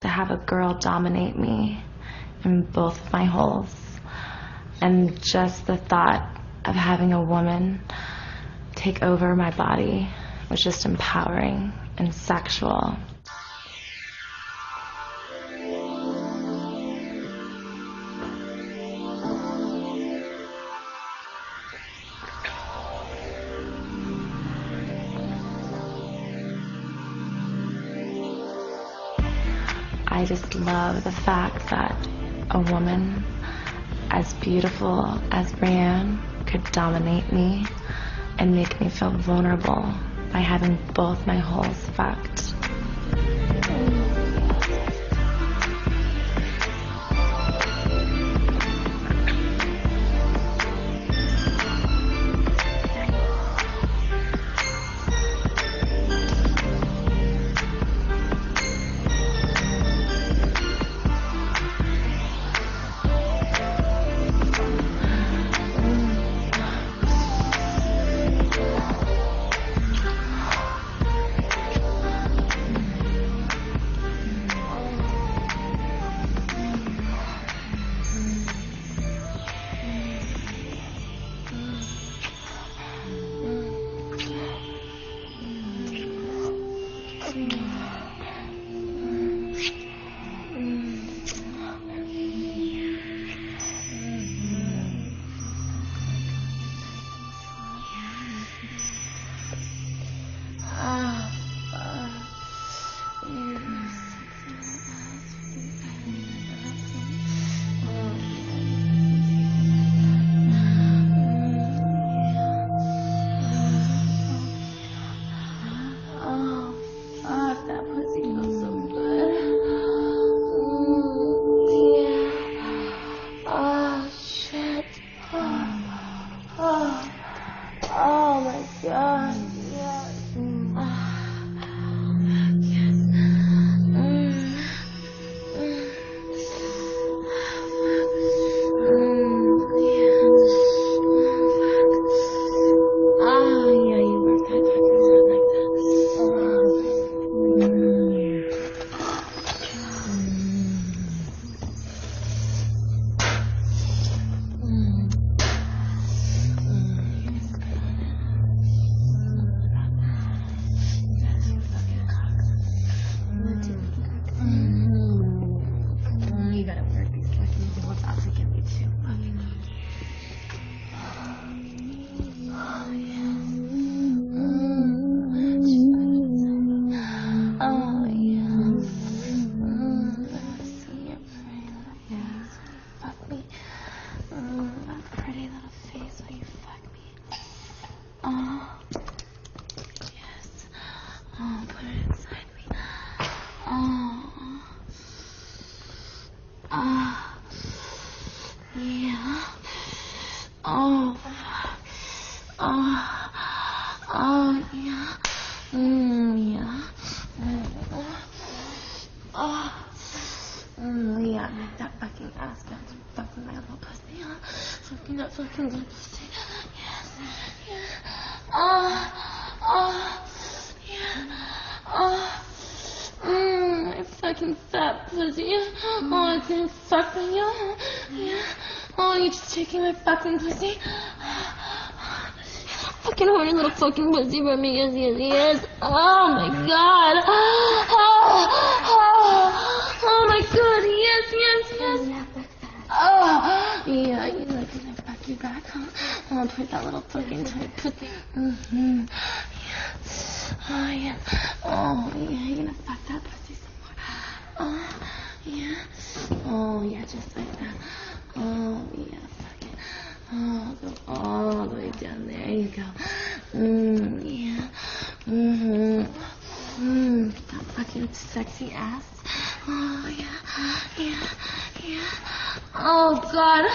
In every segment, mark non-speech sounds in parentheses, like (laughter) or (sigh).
to have a girl dominate me in both of my holes. And just the thought of having a woman take over my body was just empowering and sexual. Love the fact that a woman as beautiful as Brienne could dominate me and make me feel vulnerable by having both my holes fucked. Taking my fucking horny little fucking pussy for me. Yes, yes, yes. Oh my god. Oh, oh, oh my god. Yes, yes, yes. Oh, yeah, you like gonna fuck you back, huh? I'll put that little fucking tight pussy. Mm-hmm. Oh, yeah. Oh, yeah, you're gonna fuck that pussy some more. Oh, yeah. Oh, yeah, just like that. Oh, yeah. Oh, go all the way down there. You go. Mmm, yeah. Mm-hmm. Mmm, that fucking sexy ass. Oh, yeah, yeah, yeah. Oh, God.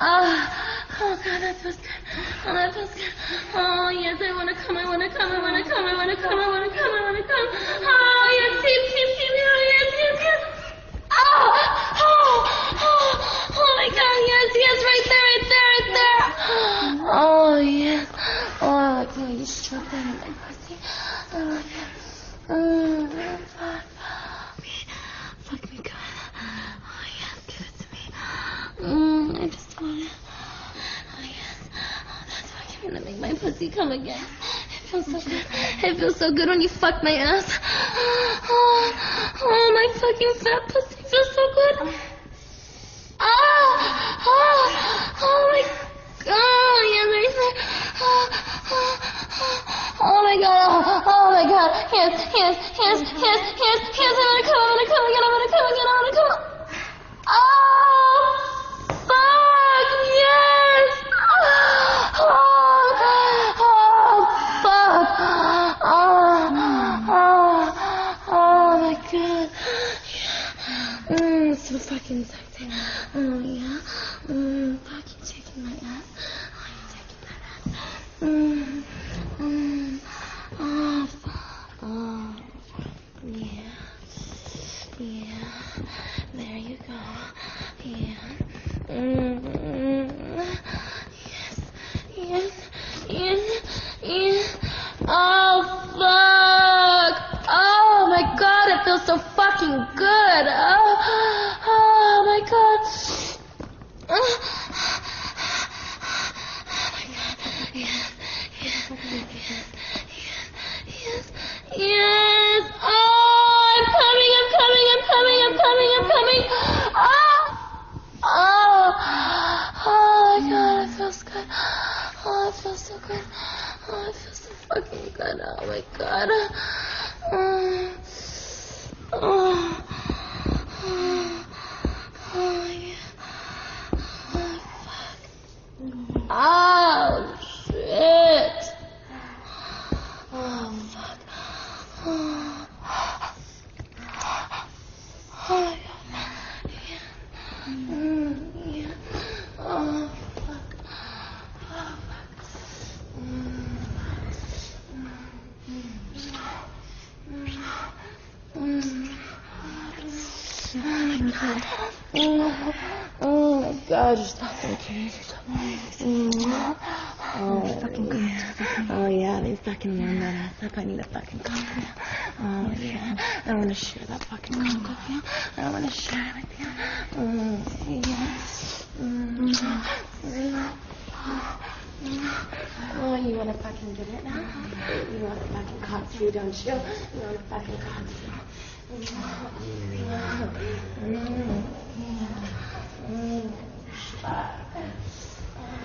Oh, oh God, that feels good. Oh, that feels good. Oh, yes, I want to come, I want to come, I want to come, I want to come, I want to come, I want to come. Oh, yes, yes, yes, yes, yes, yes, yes. Oh, oh, Oh, (gasps) oh my God, yes, yes, right there, right there, right there. (gasps) Oh, yes. Oh, can we just that in my pussy? Oh my God. Oh, fuck. Okay, fuck me good. Oh, yes, give it to me. Mm, I just want it. Oh, yes. Oh, that's fucking gonna make my pussy come again. It feels so good. It feels so good when you fuck my ass. (gasps) Oh, oh my fucking fat my god, yes, yes, yes, yes, I'm gonna come, I'm gonna come again, I'm gonna come again, I'm gonna come. Oh, fuck, yes! Oh, oh, fuck! Oh, oh, oh my god. Yeah. Mm, so fucking sexy. Oh yeah. Mm, fuck you taking my ass. Oh, you taking that ass. Mm, mm, oh, fuck. Oh, yeah. Yeah. There you go. Yeah. Mm, yes. Yes. Yes. Yes. Oh, fuck. Oh, my God. It feels so fucking good. Oh, oh my God. Oh, my God. Yes. Yes. Yes. Yes. Yes. Yes. Oh, I'm coming. I'm coming. I'm coming. I'm coming. I'm coming. Oh. Oh. Oh my God. It feels good. Oh, it feels so good. Oh, it feels so fucking good. Oh my God. Mm. Oh. Oh. Oh yeah. Oh fuck. Oh shit. Oh fuck. Oh. Oh my god. Yeah. Mm, yeah. Oh fuck. Oh fuck. Mm. Mm. Oh my god. Oh, oh my god, you're fucking kidding. Mm. Oh, yeah. Oh yeah, they fucking warm that ass up. I need a fucking now. Oh yeah. I want to share that fucking with you. I want to share it with you. Mm, yeah. Mm. Mm. Oh, you want to fucking get it now? You want a fucking too, don't you? You want a fucking cock too. Oh, yeah. Yes. Oh, fuck.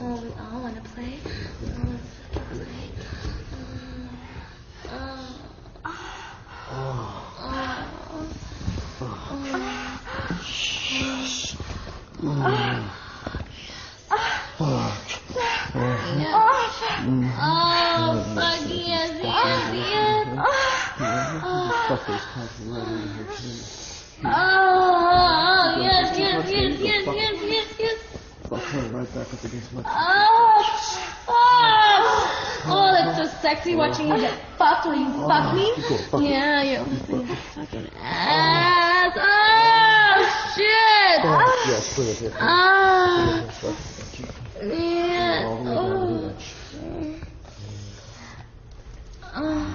Oh, we all want to play. We watching you get fucked when you fuck me. Go, fuck. Yeah, you fucking ass. Oh, shit. Oh, yes, put it here. Ah, fuck you. yeah. The way down to Oh.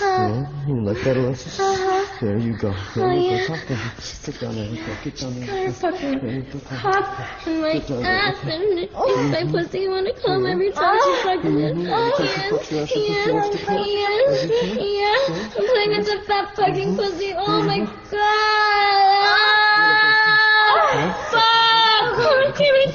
Yeah, you like that, Alexis? There you go. There oh, you yeah. go. Down. Get down there. Go. Get down there. Fucking There you go. cock in my mm-hmm. mm-hmm. oh. mm-hmm. oh, ass and it's my pussy. You wanna come every time you fucking it? Mhm. Oh, Take your foot, your yes, ass, your foot, your ass to come. yes, you yes. I'm playing with the fat fucking pussy. Oh my god. Fuck. Oh, me, give me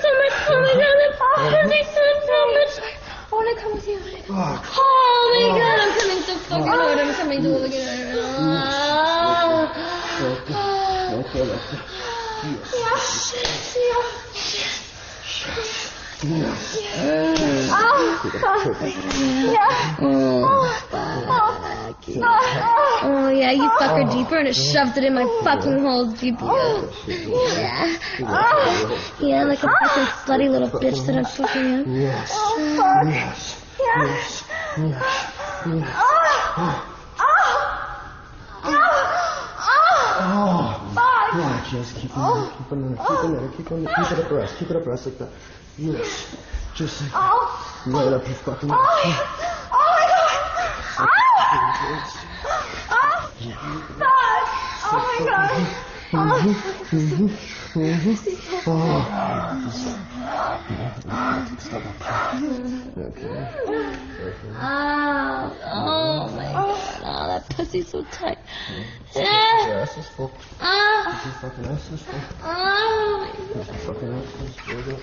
so much. Oh my god, that pussy so, so much. I wanna come with you. I wanna come. Fuck. Oh my god, I'm coming so fucking hard. I'm coming so fucking hard. Okay. Okay, Alexis. Oh yeah, you fuck her deeper and it shoved it in my fucking holes deeper. Yeah. Yeah, like a fucking slutty little bitch that I'm fucking in. Oh, yes. Yes. Yes. Yes. Oh. Yes, keep on, keep on, keep on, keep on, keep it up rest, keep it up rest like that. Yes. Just like that. Right up your fucking Oh, oh my god, oh, that pussy's so tight. Yeah. ass is full. Oh, Your fucking ass is full. oh, Your fucking ass is full.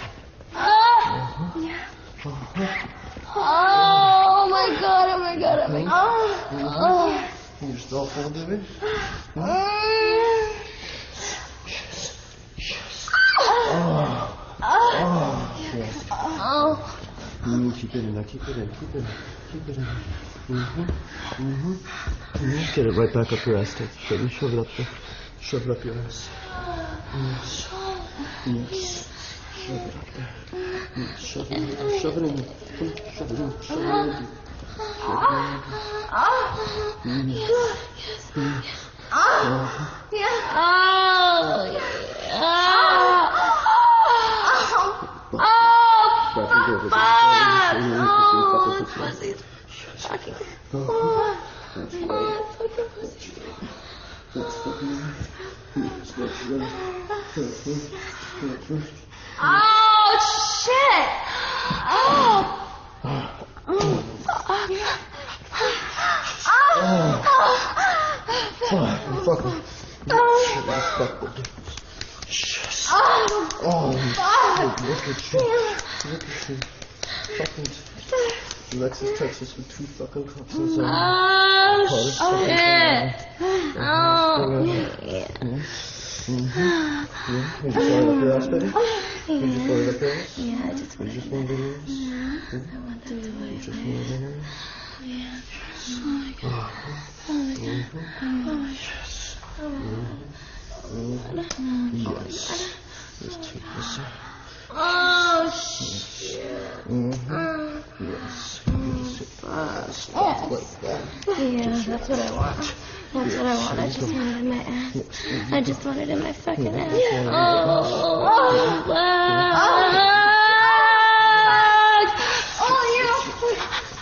oh my god, oh my god, oh my god. Oh. You're still full, David? Mm. Oh, yes. Oh. Mm, keep it in there, keep it in, keep it in, keep it in. Mm-hmm, mm-hmm. Mm-hmm. Get it right back up your ass, Ted. Shove it, shove it up there. Shove it up your ass. Yes. Yes. Shove it up there. Mm, Shove it in, there. shove it in. Mm, Shove it in, shove it in. Oh, yeah. Back and over. Oh, Fucking pussy. pussy's fucking. Oh, Oh, fucking pussy. that's fucking right. Yes, that's right. That's right. That's right. Oh, shit! Oh! Oh, fucking. Fuck the Yes. Oh, look at you. Look at you. Fucking. Alexis Texas with two fucking cups inside. Oh, shit! Oh, yeah. Yeah, you just wanted up your ass, baby? You just wanted up your ass? Yeah, I just want just wanted your ass? I want to do it. You it. just wanted your ass? Yes. Let's take this out. Oh, shit. Mm-hmm. Yes. You sit like that. Yeah, that's what I want. That's what I want. I just want it in my ass. I just want it in my fucking ass. Oh, Yes,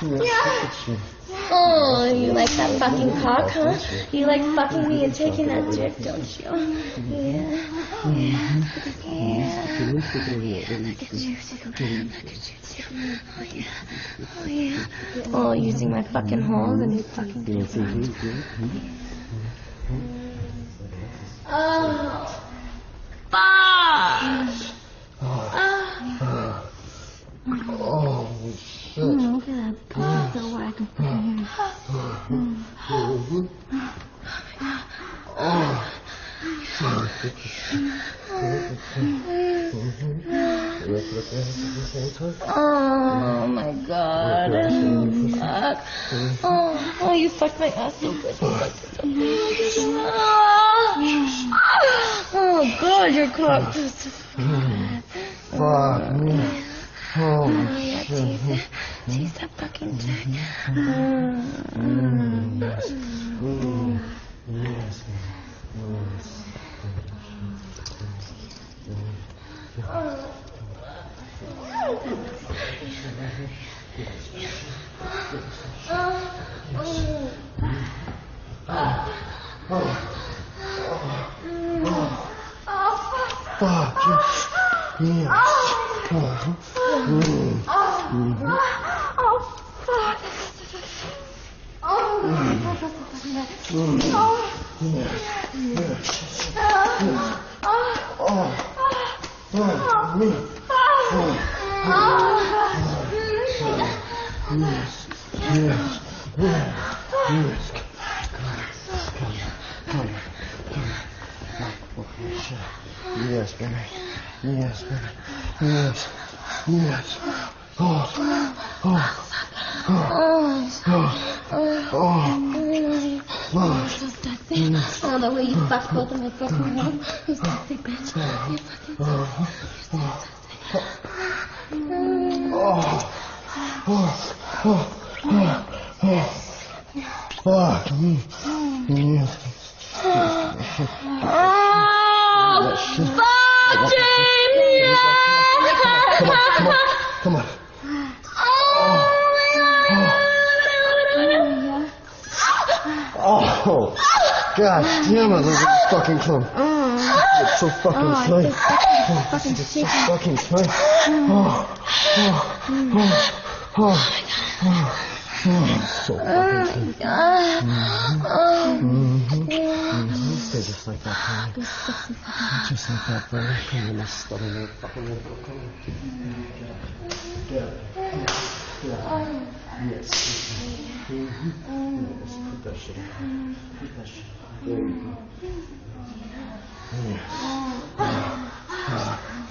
Oh, you like that fucking cock, huh? You like fucking me and taking that dick, don't you? Yeah. Oh, yeah. Oh, yeah. Let me Look at you. Oh yeah. Oh yeah. Oh, using my fucking holes and you fucking yeah? Oh. Fuck. Oh. Oh, Oh. My god. Oh, oh, you fucked my ass so good. Oh, god, your cock so Fuck me. Oh Oh, yeah, shit. tease it. Tease that fucking dick. Mm. Yes. Mm. Yes. Yes. Fuck yes. Yes. Oh. Mm. Oh. Mm. Oh. Oh. Yes, baby. Yes. Yes. Oh. Oh. Oh. Oh. Oh. Oh. So. Oh, the way you fuck both of my fucking mouth. You sexy bitch. You fucking Oh. Mm. Yes. Oh, fuck, Jamie! Come on, come on, come on. Oh, god damn it, look at this fucking club. It's so fucking tight. Oh, fucking it's so fucking tight. Oh, oh, oh, oh, oh, oh, so fucking tight. Mm-hmm. Mm-hmm. Stay just like that, honey. Just like that, baby. Come on, let's start a little fucking little. Come on. Get up. Get up. Yes. Mm-hmm. Yes. Put that shit on. Put that shit on. There you go. Yes.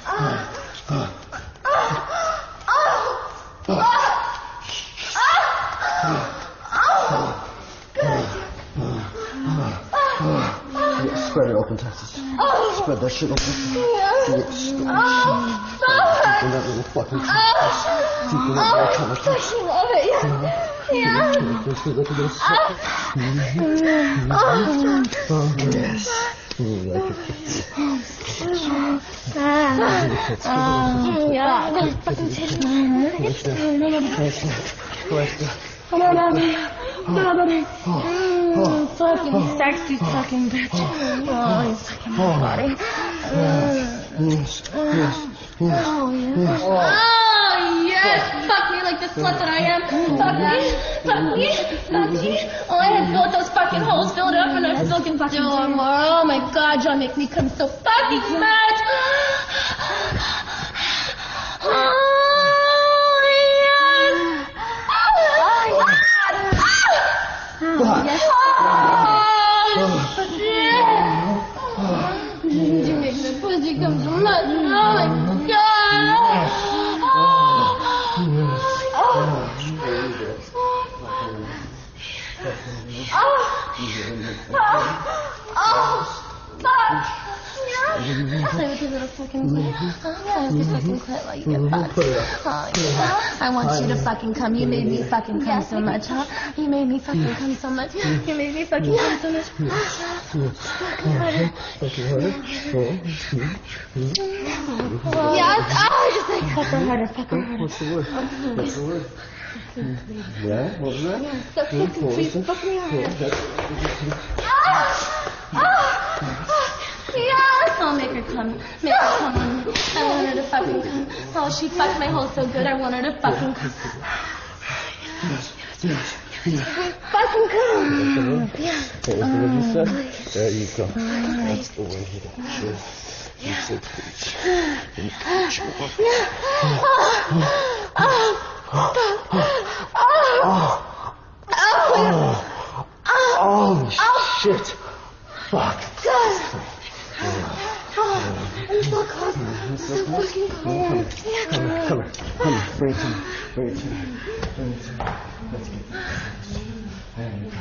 Yeah, spread it open, Texas. Spread that shit open. Yeah, spread that shit. Deep in that little fucking crevice. Deep in that little crevice. fucking love it. Yeah. Just look at this. Mhm. Oh, yes. You like it. Yeah, I'm gonna fucking take it. Nice there. Nice there. Nice there. Mm, fucking sexy fucking bitch. Oh, you sucking my body. Yes. Yes. Yes. Oh, yes. Oh, yes. Fuck me like the slut that I am. Fuck me. Fuck me. Fuck me. Oh, I had both those fucking holes filled up and I still can fucking do more. Oh, my God. John make me come so fucking much. Oh, yes. I want you to fucking come. You made me fucking come so much, huh? You made me fucking come so much. You made me fucking come so much. Fucking. Yes. Oh, just like fuck her harder, fuck her harder. What's the word? What's the word? Yeah? What was that? So fucking please fuck me harder. Ah, ah, ah, yes! I'll make her come. Make her come on. I want her to fucking come. Oh, she fucked my hole so good. I want her to fucking come. Fucking come. What was the word you said? Oh, there you go. Oh, that's the way he did. You said preach. And preach more. Oh. Oh, Oh. Oh. Oh. oh. shit. Fuck. I'm so close. I'm so fucking close. Come here, come here, come here. Bring it to me. Bring it to me. Bring it to me. Let's get this. There you go.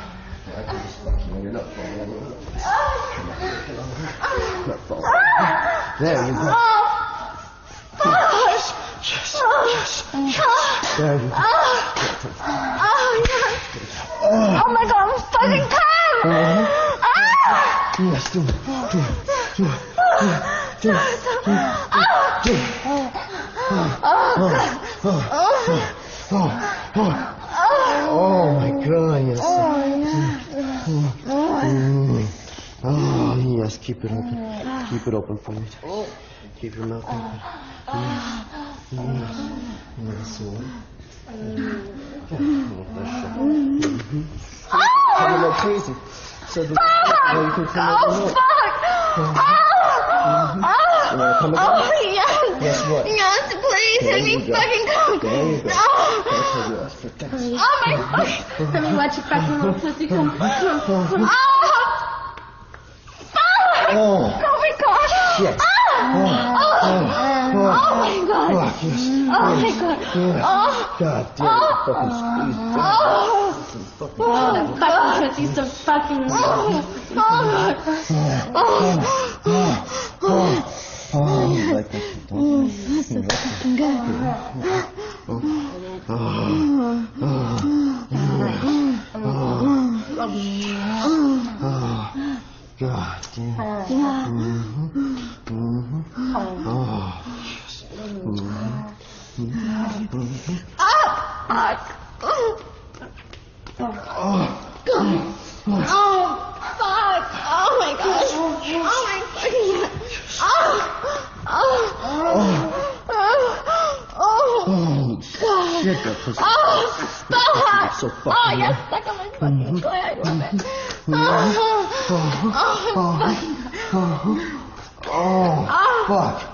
I can just fuck you when you're not falling over. Come on, get over. Not falling over. There you go. Yes, yes. There you go. Oh, yes. Oh my god, I'm fucking come! Ah! Yes, do it, do it, do it, do it, do it, do it, do it. Oh, oh, oh, oh. Oh my god, yes. Mm. Oh, yes, keep it open. Keep it open for me. Keep your mouth open. Yes. Mhm. Coming like crazy. So the, oh, you can come over more. You wanna come again? Oh, yes. Guess what? Yes, please. There Let me you go. fucking come. There you go. Oh. That's you for. Thanks. Oh my fuck. Let me watch your fucking little pussy come. Oh. Oh. Oh my god. shit. Oh, Oh, oh Oh, my God. Oh, yes. Oh, my God. Yes. Oh. God damn oh. fucking squeeze. Oh. Some fucking oh, God. Fucking tootsie, some fucking... Oh. Oh. Oh. Oh. Oh. Oh, you like that shit, don't you? That's so fucking good. Oh. Oh. Oh. Oh. Oh. Oh. God damn. Mm-hmm. Mm-hmm. Oh. Oh, fuck.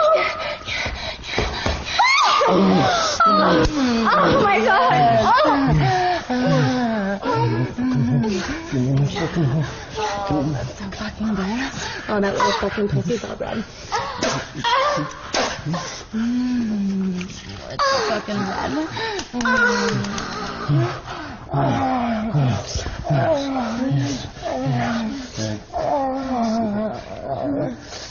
Oh my god. So fucking good. Oh, that little fucking pussy's all red. Mm, it's so fucking red. Yes.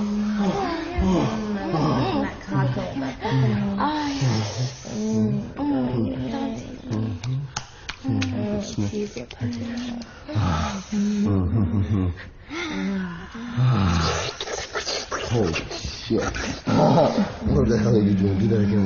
líder que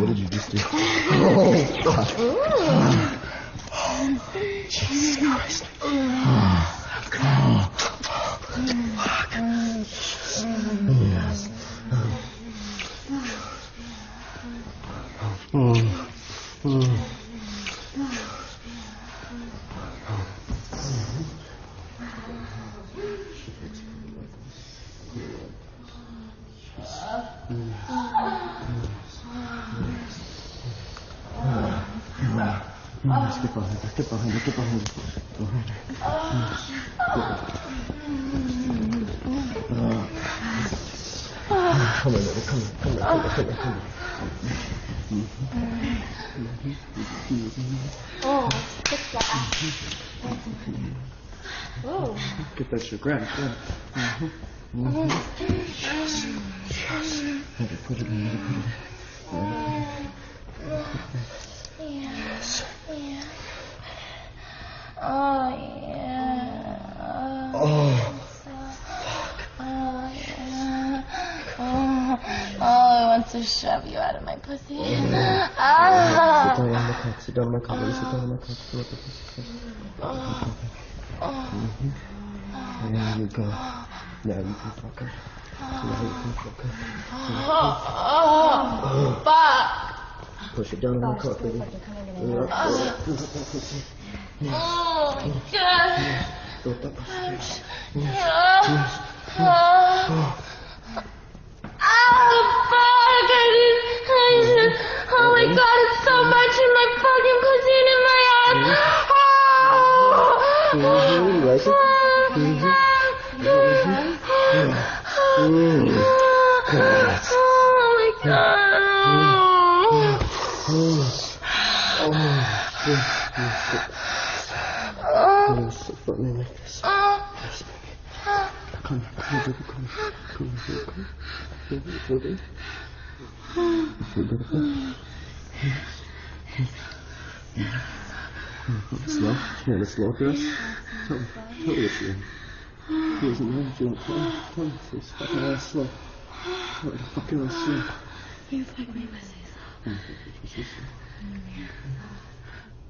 Yes, get behind her, get behind her, get behind her. Behind her. Come on, baby, come on, come on, come on, come on, come on. Get that shit, grab it, grab it. Mm-hmm. Mm-hmm. Yes, yes. Put it in, put it in. Have it, put it in. Yes. Oh, yeah. Oh, Oh, yeah. Oh, oh, I want to shove you out of my pussy. sit Ah. down on my cock, sit down on my baby, sit down on my cock, fill up the pussy first. Mm-hmm. There you go. Now you can fuck her. Now you can fuck her. Oh, fuck. Push it down on my cock, baby. Oh, my God. Oh, my god, it's so much in my fucking cuisine my oh my god. Yes, yes. Come Slow. Here, let's slow dress. Come, come with me. He doesn't know if you want to come. Come, he's fucking ass slow. What the fucking ass slow. You fuck me, pussy. Mm-hmm.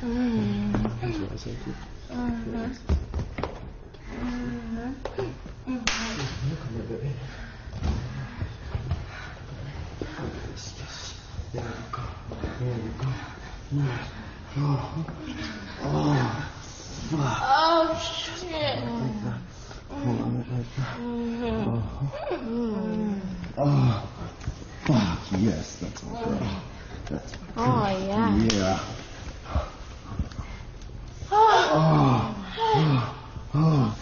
There you go. There you go. Oh. Oh. Fuck. Oh shit. Hold on, like that. Oh. Oh. Fuck, yes, that's my girl. That's my girl. Oh yeah. Yeah. Oh. Oh. Oh.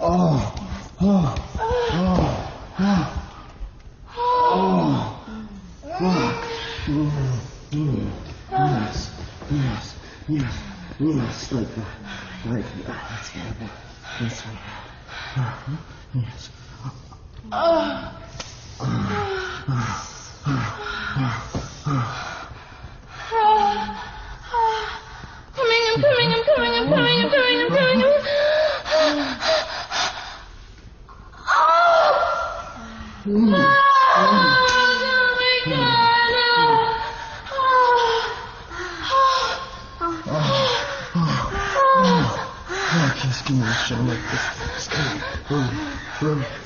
Oh. Oh. Oh. Oh. Oh. Oh. Mm. Yes. Yes. Yes. Yes. Like that. Like that. That's my boy. That's my boy. Uh-huh. Yes. Coming,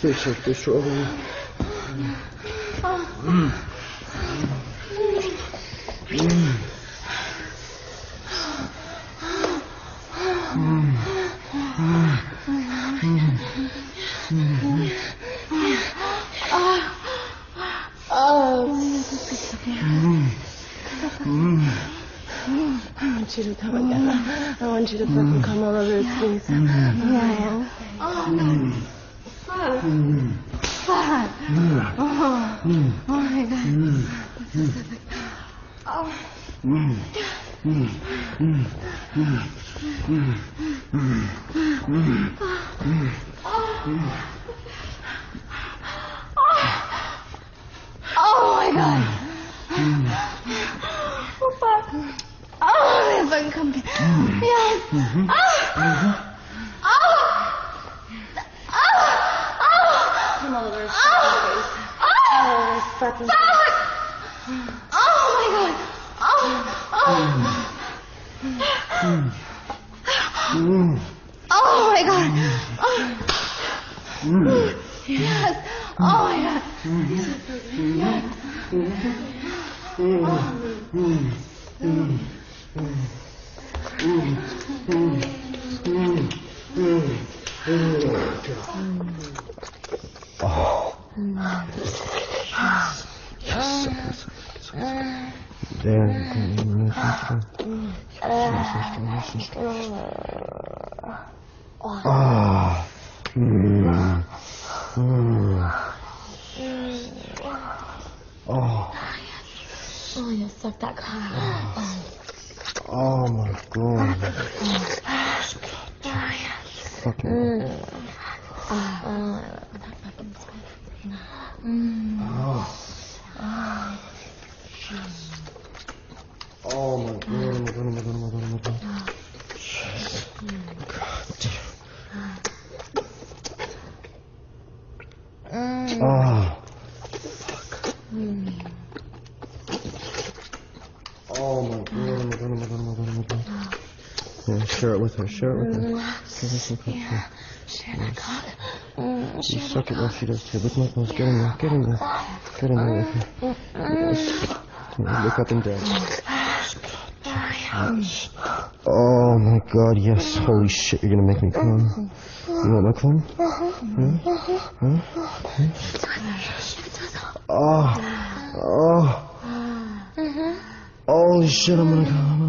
Teşekkür ederim. چی رو تو بگم اون چی رو oven company. Mm. Yes. Come over. Oh. Mm-hmm. oh. oh. Oh my god. Fucking. Oh. Oh share it with her. Share it with her. Share that cock. Mm, You suck it while she does too. Look, Knuckles, get in there, get in there. Get in there with me. Yes. Look up and down. Yes. Oh my god, yes. Holy shit, you're gonna make me come. You want my cum? Huh? Huh? Oh. Oh. Holy shit, I'm gonna come.